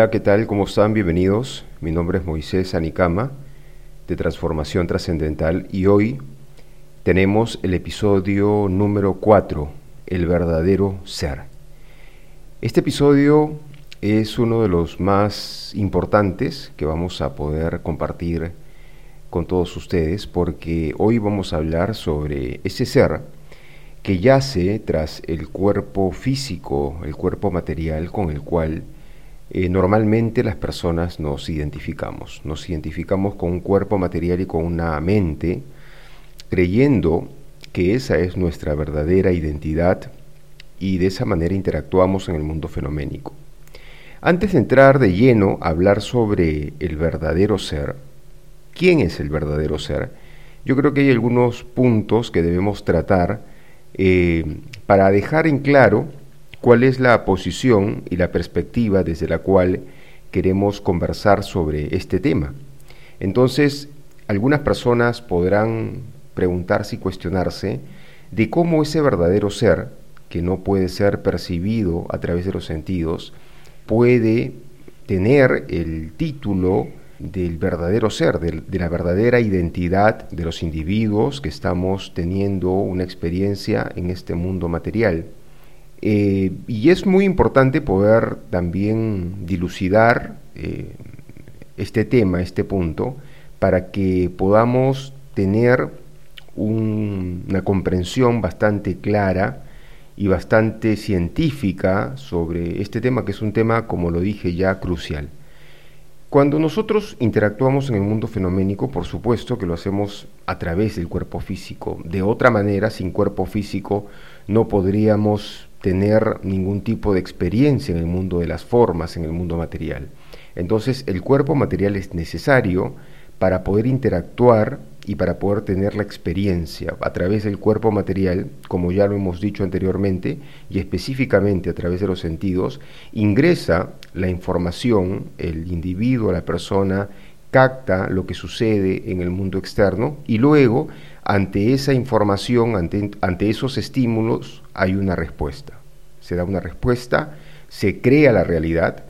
Hola, ¿qué tal? ¿Cómo están? Bienvenidos. Mi nombre es Moisés Anicama, de Transformación Trascendental, y hoy tenemos el episodio número 4, El verdadero ser. Este episodio es uno de los más importantes que vamos a poder compartir con todos ustedes, porque hoy vamos a hablar sobre ese ser que yace tras el cuerpo físico, el cuerpo material con el cual eh, normalmente las personas nos identificamos. Nos identificamos con un cuerpo material y con una mente, creyendo que esa es nuestra verdadera identidad y de esa manera interactuamos en el mundo fenoménico. Antes de entrar de lleno a hablar sobre el verdadero ser, ¿quién es el verdadero ser? Yo creo que hay algunos puntos que debemos tratar eh, para dejar en claro cuál es la posición y la perspectiva desde la cual queremos conversar sobre este tema. Entonces, algunas personas podrán preguntarse y cuestionarse de cómo ese verdadero ser, que no puede ser percibido a través de los sentidos, puede tener el título del verdadero ser, de, la verdadera identidad de los individuos que estamos teniendo una experiencia en este mundo material. Eh, y es muy importante poder también dilucidar eh, este tema, este punto, para que podamos tener una comprensión bastante clara y bastante científica sobre este tema, que es un tema, como lo dije ya, crucial. Cuando nosotros interactuamos en el mundo fenoménico, por supuesto que lo hacemos a través del cuerpo físico. De otra manera, sin cuerpo físico, no podríamos tener ningún tipo de experiencia en el mundo de las formas, en el mundo material. Entonces el cuerpo material es necesario para poder interactuar y para poder tener la experiencia a través del cuerpo material, como ya lo hemos dicho anteriormente, y específicamente a través de los sentidos, ingresa la información, el individuo, la persona, capta lo que sucede en el mundo externo y luego ante esa información, ante, esos estímulos, hay una respuesta. Se da una respuesta, se crea la realidad.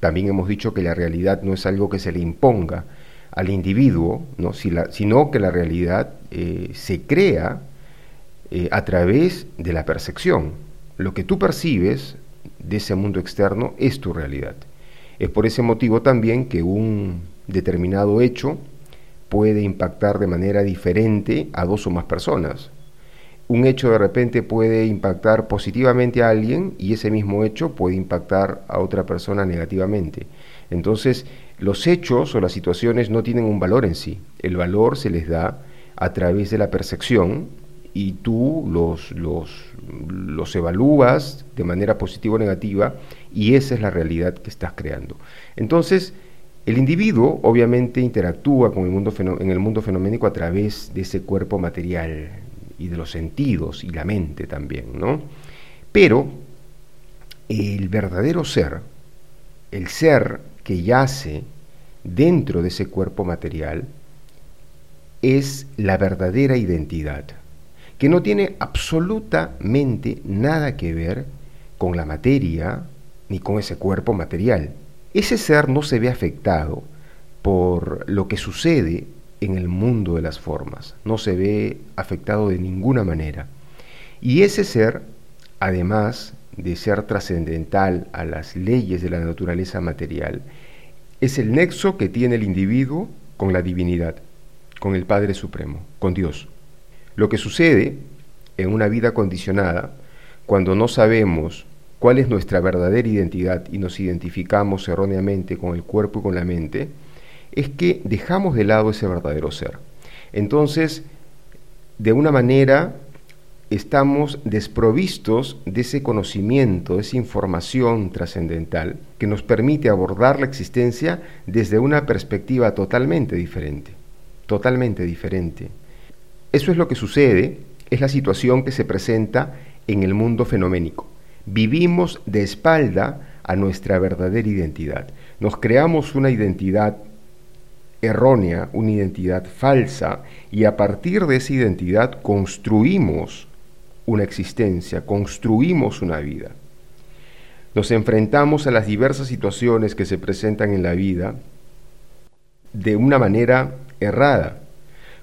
También hemos dicho que la realidad no es algo que se le imponga al individuo, ¿no? sino que la realidad eh, se crea eh, a través de la percepción. Lo que tú percibes de ese mundo externo es tu realidad. Es por ese motivo también que un determinado hecho puede impactar de manera diferente a dos o más personas. Un hecho de repente puede impactar positivamente a alguien y ese mismo hecho puede impactar a otra persona negativamente. Entonces, los hechos o las situaciones no tienen un valor en sí. El valor se les da a través de la percepción y tú los, los, los evalúas de manera positiva o negativa y esa es la realidad que estás creando. Entonces, el individuo obviamente interactúa con el mundo en el mundo fenoménico a través de ese cuerpo material y de los sentidos y la mente también, ¿no? Pero el verdadero ser, el ser que yace dentro de ese cuerpo material, es la verdadera identidad, que no tiene absolutamente nada que ver con la materia ni con ese cuerpo material ese ser no se ve afectado por lo que sucede en el mundo de las formas, no se ve afectado de ninguna manera. Y ese ser, además de ser trascendental a las leyes de la naturaleza material, es el nexo que tiene el individuo con la divinidad, con el Padre Supremo, con Dios. Lo que sucede en una vida condicionada, cuando no sabemos cuál es nuestra verdadera identidad y nos identificamos erróneamente con el cuerpo y con la mente, es que dejamos de lado ese verdadero ser. Entonces, de una manera, estamos desprovistos de ese conocimiento, de esa información trascendental que nos permite abordar la existencia desde una perspectiva totalmente diferente, totalmente diferente. Eso es lo que sucede, es la situación que se presenta en el mundo fenoménico vivimos de espalda a nuestra verdadera identidad. Nos creamos una identidad errónea, una identidad falsa, y a partir de esa identidad construimos una existencia, construimos una vida. nos enfrentamos a las diversas situaciones que se presentan en la vida de una manera errada,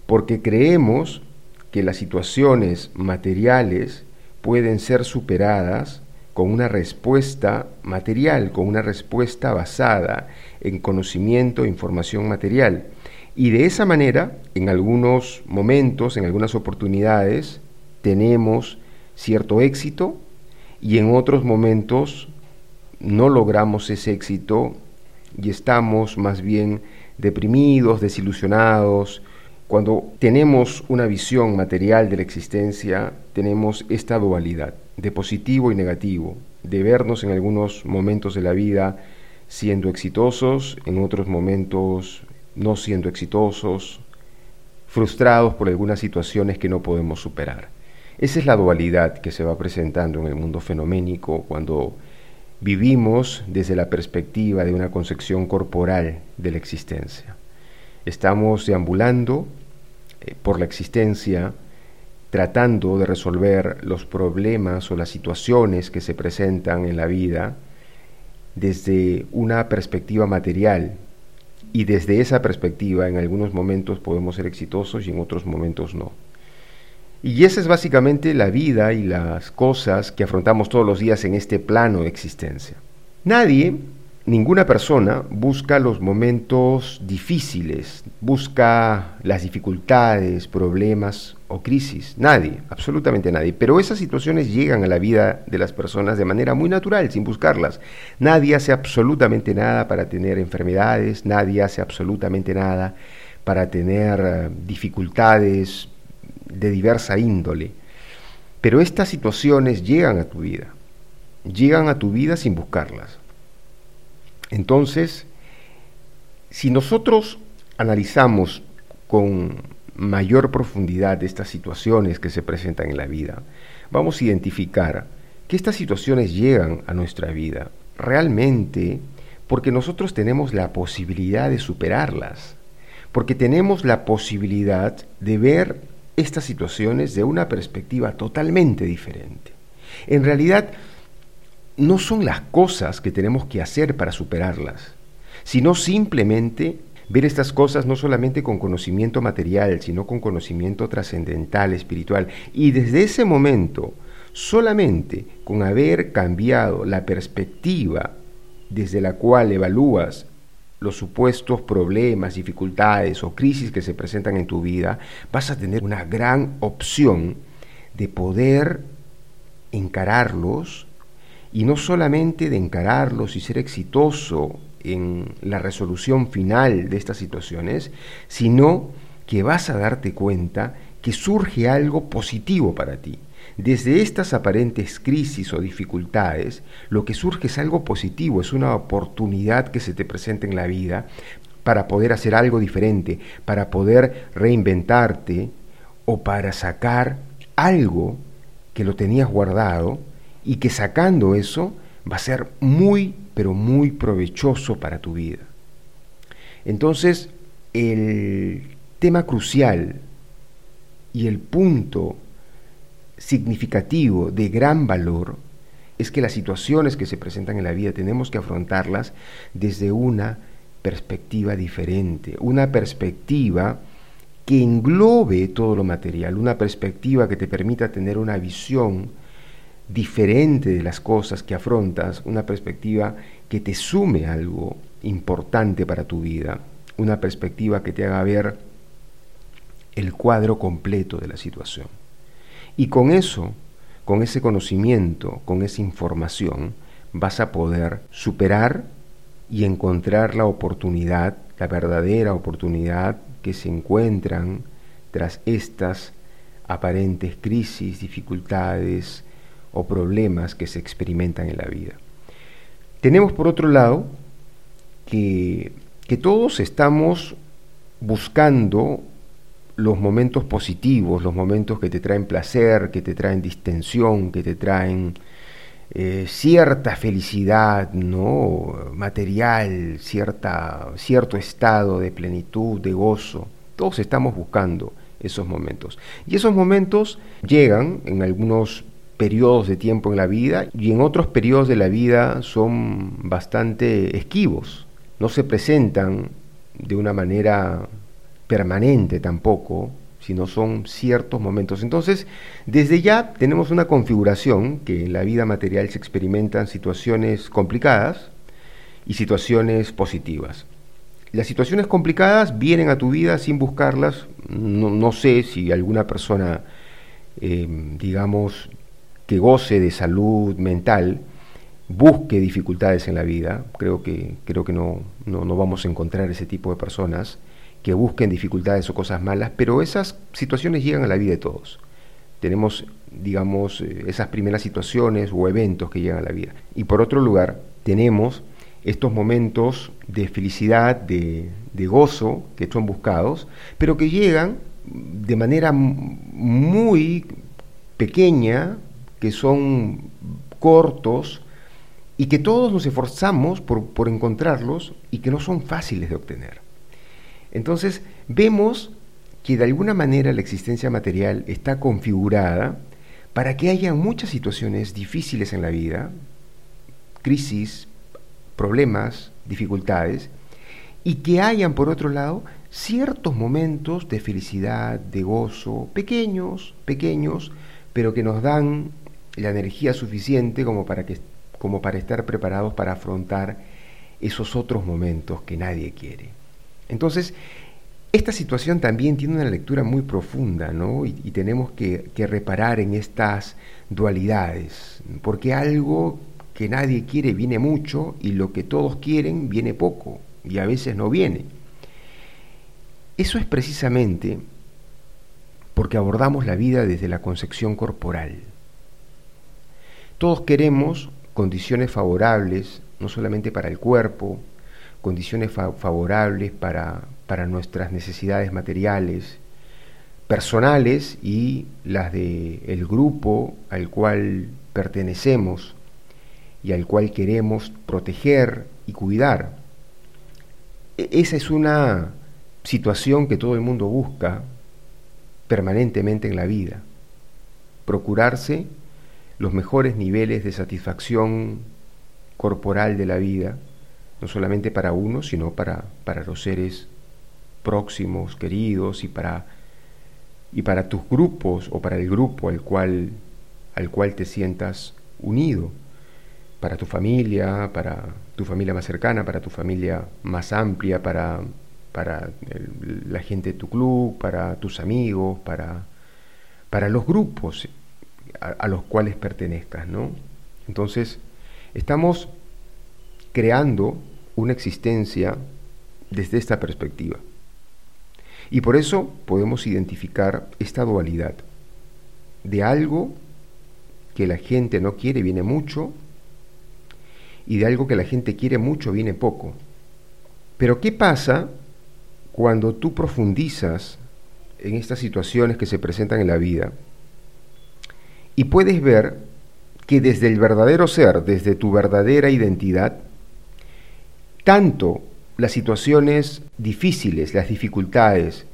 porque creemos que las situaciones materiales pueden ser superadas con una respuesta material, con una respuesta basada en conocimiento e información material. Y de esa manera, en algunos momentos, en algunas oportunidades, tenemos cierto éxito y en otros momentos no logramos ese éxito y estamos más bien deprimidos, desilusionados. Cuando tenemos una visión material de la existencia, tenemos esta dualidad de positivo y negativo, de vernos en algunos momentos de la vida siendo exitosos, en otros momentos no siendo exitosos, frustrados por algunas situaciones que no podemos superar. Esa es la dualidad que se va presentando en el mundo fenoménico cuando vivimos desde la perspectiva de una concepción corporal de la existencia. Estamos deambulando eh, por la existencia tratando de resolver los problemas o las situaciones que se presentan en la vida desde una perspectiva material. Y desde esa perspectiva en algunos momentos podemos ser exitosos y en otros momentos no. Y esa es básicamente la vida y las cosas que afrontamos todos los días en este plano de existencia. Nadie Ninguna persona busca los momentos difíciles, busca las dificultades, problemas o crisis. Nadie, absolutamente nadie. Pero esas situaciones llegan a la vida de las personas de manera muy natural, sin buscarlas. Nadie hace absolutamente nada para tener enfermedades, nadie hace absolutamente nada para tener eh, dificultades de diversa índole. Pero estas situaciones llegan a tu vida, llegan a tu vida sin buscarlas. Entonces, si nosotros analizamos con mayor profundidad estas situaciones que se presentan en la vida, vamos a identificar que estas situaciones llegan a nuestra vida realmente porque nosotros tenemos la posibilidad de superarlas, porque tenemos la posibilidad de ver estas situaciones de una perspectiva totalmente diferente. En realidad, no son las cosas que tenemos que hacer para superarlas, sino simplemente ver estas cosas no solamente con conocimiento material, sino con conocimiento trascendental, espiritual. Y desde ese momento, solamente con haber cambiado la perspectiva desde la cual evalúas los supuestos problemas, dificultades o crisis que se presentan en tu vida, vas a tener una gran opción de poder encararlos y no solamente de encararlos y ser exitoso en la resolución final de estas situaciones, sino que vas a darte cuenta que surge algo positivo para ti. Desde estas aparentes crisis o dificultades, lo que surge es algo positivo, es una oportunidad que se te presenta en la vida para poder hacer algo diferente, para poder reinventarte o para sacar algo que lo tenías guardado y que sacando eso va a ser muy, pero muy provechoso para tu vida. Entonces, el tema crucial y el punto significativo de gran valor es que las situaciones que se presentan en la vida tenemos que afrontarlas desde una perspectiva diferente, una perspectiva que englobe todo lo material, una perspectiva que te permita tener una visión diferente de las cosas que afrontas, una perspectiva que te sume algo importante para tu vida, una perspectiva que te haga ver el cuadro completo de la situación. Y con eso, con ese conocimiento, con esa información, vas a poder superar y encontrar la oportunidad, la verdadera oportunidad que se encuentran tras estas aparentes crisis, dificultades, o problemas que se experimentan en la vida. Tenemos por otro lado que, que todos estamos buscando los momentos positivos, los momentos que te traen placer, que te traen distensión, que te traen eh, cierta felicidad no material, cierta, cierto estado de plenitud, de gozo. Todos estamos buscando esos momentos. Y esos momentos llegan en algunos periodos de tiempo en la vida y en otros periodos de la vida son bastante esquivos, no se presentan de una manera permanente tampoco, sino son ciertos momentos. Entonces, desde ya tenemos una configuración que en la vida material se experimentan situaciones complicadas y situaciones positivas. Las situaciones complicadas vienen a tu vida sin buscarlas. No, sé si alguna persona, eh, digamos, que goce de salud mental, busque dificultades en la vida. Creo que, creo que no, no, vamos a encontrar ese tipo de personas que busquen dificultades o cosas malas, pero esas situaciones llegan a la vida de todos. Tenemos, digamos, eh, esas primeras situaciones o eventos que llegan a la vida. Y por otro lugar, tenemos estos momentos de felicidad, de, de gozo que son buscados, pero que llegan de manera muy pequeña, que son cortos y que todos nos esforzamos por, encontrarlos y que no son fáciles de obtener. Entonces vemos que de alguna manera la existencia material está configurada para que haya muchas situaciones difíciles en la vida, crisis, problemas, dificultades, y que hayan, por otro lado, ciertos momentos de felicidad, de gozo, pequeños, pequeños, pero que nos dan la energía suficiente como para, que, como para estar preparados para afrontar esos otros momentos que nadie quiere. Entonces, esta situación también tiene una lectura muy profunda, ¿no? Y, tenemos que, que, reparar en estas dualidades, porque algo que nadie quiere viene mucho y lo que todos quieren viene poco y a veces no viene. Eso es precisamente porque abordamos la vida desde la concepción corporal. Todos queremos condiciones favorables, no solamente para el cuerpo, condiciones favorables para, nuestras necesidades materiales, personales y las del el grupo al cual pertenecemos y al cual queremos proteger y cuidar. E, esa es una situación que todo el mundo busca permanentemente en la vida. Procurarse los mejores niveles de satisfacción corporal de la vida, no solamente para uno, sino para, para los seres próximos, queridos, y para, y para tus grupos o para el grupo al cual, al cual te sientas unido, para tu familia, para tu familia más cercana, para tu familia más amplia, para, para la gente de tu club, para tus amigos, para, para los grupos a, los cuales pertenezcas, ¿no? Entonces, estamos creando una existencia desde esta perspectiva. Y por eso podemos identificar esta dualidad de algo que la gente no quiere viene mucho y de algo que la gente quiere mucho viene poco. Pero ¿qué pasa cuando tú profundizas en estas situaciones que se presentan en la vida y puedes ver que desde el verdadero ser, desde tu verdadera identidad, tanto las situaciones difíciles, las dificultades,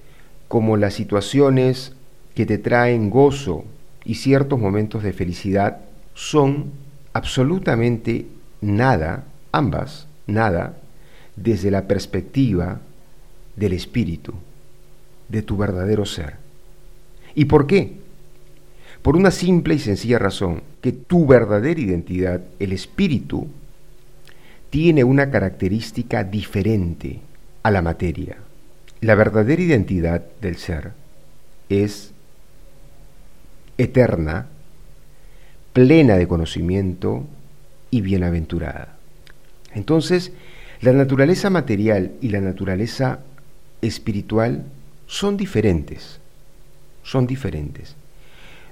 como las situaciones que te traen gozo y ciertos momentos de felicidad, son absolutamente nada, ambas, nada, desde la perspectiva del espíritu, de tu verdadero ser. ¿Y por qué? Por una simple y sencilla razón, que tu verdadera identidad, el espíritu, tiene una característica diferente a la materia. La verdadera identidad del ser es eterna, plena de conocimiento y bienaventurada. Entonces, la naturaleza material y la naturaleza espiritual son diferentes, son diferentes.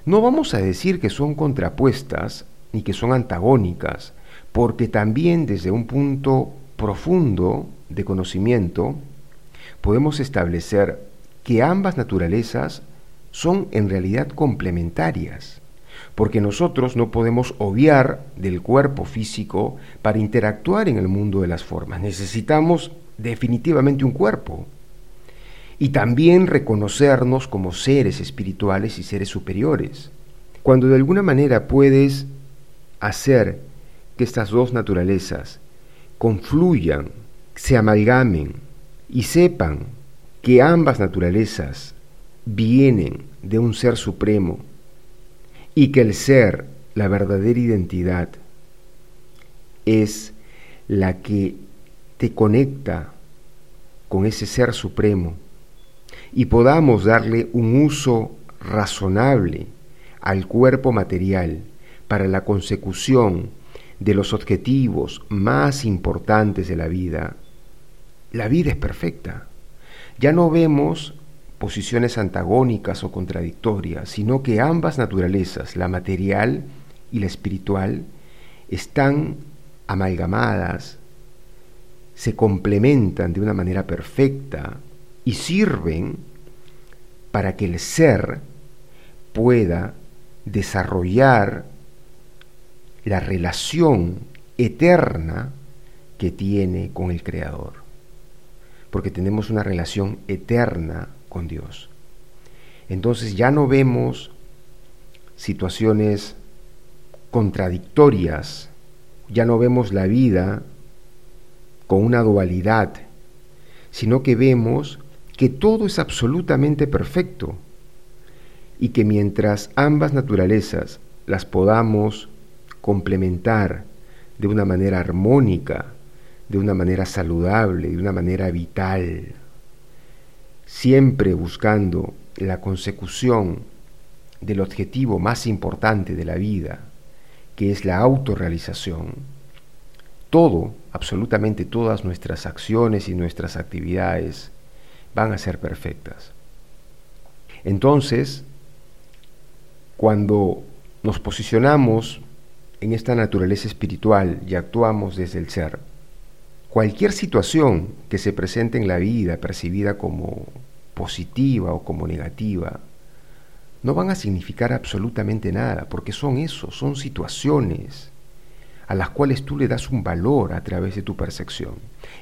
No vamos a decir que son contrapuestas ni que son antagónicas, porque también desde un punto profundo de conocimiento podemos establecer que ambas naturalezas son en realidad complementarias, porque nosotros no podemos obviar del cuerpo físico para interactuar en el mundo de las formas. Necesitamos definitivamente un cuerpo, y también reconocernos como seres espirituales y seres superiores. Cuando de alguna manera puedes hacer que estas dos naturalezas confluyan, se amalgamen y sepan que ambas naturalezas vienen de un ser supremo y que el ser, la verdadera identidad, es la que te conecta con ese ser supremo y podamos darle un uso razonable al cuerpo material para la consecución de los objetivos más importantes de la vida, la vida es perfecta. Ya no vemos posiciones antagónicas o contradictorias, sino que ambas naturalezas, la material y la espiritual, están amalgamadas, se complementan de una manera perfecta y sirven para que el ser pueda desarrollar la relación eterna que tiene con el Creador. Porque tenemos una relación eterna con Dios. Entonces ya no vemos situaciones contradictorias, ya no vemos la vida con una dualidad, sino que vemos que todo es absolutamente perfecto y que mientras ambas naturalezas las podamos complementar de una manera armónica, de una manera saludable, de una manera vital, siempre buscando la consecución del objetivo más importante de la vida, que es la autorrealización, todo, absolutamente todas nuestras acciones y nuestras actividades van a ser perfectas. Entonces, cuando nos posicionamos en esta naturaleza espiritual y actuamos desde el ser, cualquier situación que se presente en la vida percibida como positiva o como negativa, no van a significar absolutamente nada, porque son eso, son situaciones a las cuales tú le das un valor a través de tu percepción.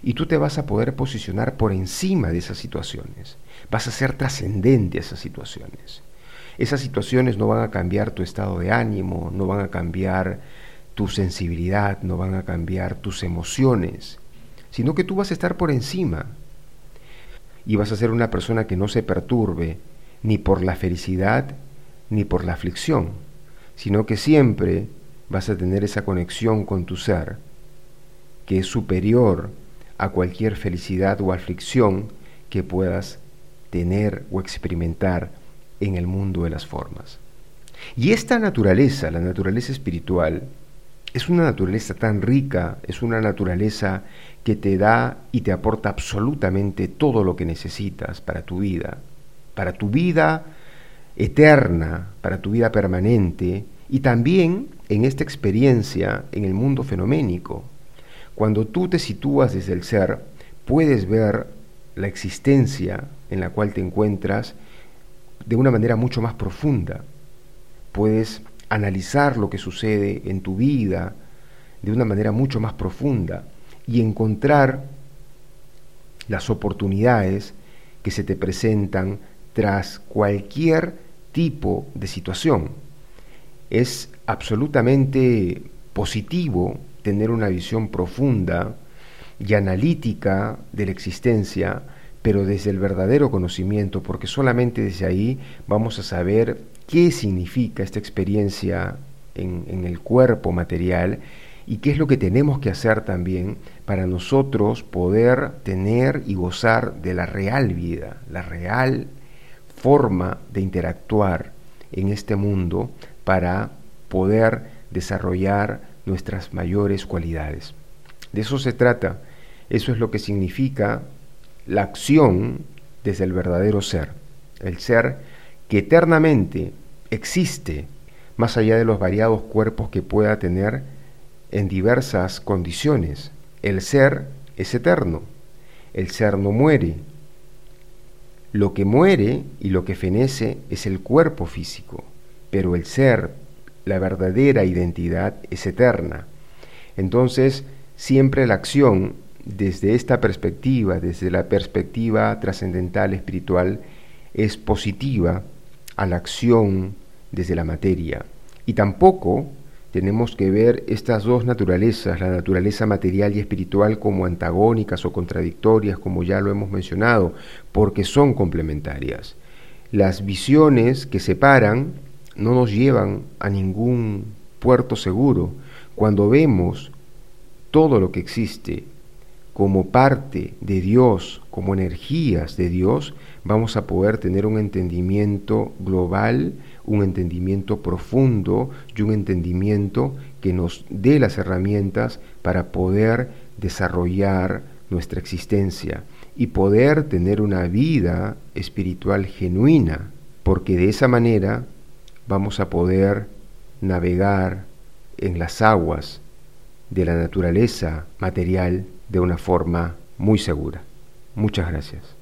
Y tú te vas a poder posicionar por encima de esas situaciones. Vas a ser trascendente a esas situaciones. Esas situaciones no van a cambiar tu estado de ánimo, no van a cambiar tu sensibilidad, no van a cambiar tus emociones, sino que tú vas a estar por encima y vas a ser una persona que no se perturbe ni por la felicidad ni por la aflicción, sino que siempre vas a tener esa conexión con tu ser, que es superior a cualquier felicidad o aflicción que puedas tener o experimentar en el mundo de las formas. Y esta naturaleza, la naturaleza espiritual, es una naturaleza tan rica, es una naturaleza que te da y te aporta absolutamente todo lo que necesitas para tu vida, para tu vida eterna, para tu vida permanente y también en esta experiencia en el mundo fenoménico. Cuando tú te sitúas desde el ser, puedes ver la existencia en la cual te encuentras de una manera mucho más profunda. Puedes analizar lo que sucede en tu vida de una manera mucho más profunda y encontrar las oportunidades que se te presentan tras cualquier tipo de situación. Es absolutamente positivo tener una visión profunda y analítica de la existencia, pero desde el verdadero conocimiento, porque solamente desde ahí vamos a saber qué significa esta experiencia en, el cuerpo material y qué es lo que tenemos que hacer también para nosotros poder tener y gozar de la real vida, la real forma de interactuar en este mundo para poder desarrollar nuestras mayores cualidades. De eso se trata, eso es lo que significa la acción desde el verdadero ser, el ser que eternamente existe más allá de los variados cuerpos que pueda tener en diversas condiciones. El ser es eterno, el ser no muere. Lo que muere y lo que fenece es el cuerpo físico, pero el ser la verdadera identidad es eterna. Entonces, siempre la acción desde esta perspectiva, desde la perspectiva trascendental espiritual, es positiva a la acción desde la materia. Y tampoco tenemos que ver estas dos naturalezas, la naturaleza material y espiritual, como antagónicas o contradictorias, como ya lo hemos mencionado, porque son complementarias. Las visiones que separan no nos llevan a ningún puerto seguro. Cuando vemos todo lo que existe como parte de Dios, como energías de Dios, vamos a poder tener un entendimiento global, un entendimiento profundo y un entendimiento que nos dé las herramientas para poder desarrollar nuestra existencia y poder tener una vida espiritual genuina, porque de esa manera vamos a poder navegar en las aguas de la naturaleza material de una forma muy segura. Muchas gracias.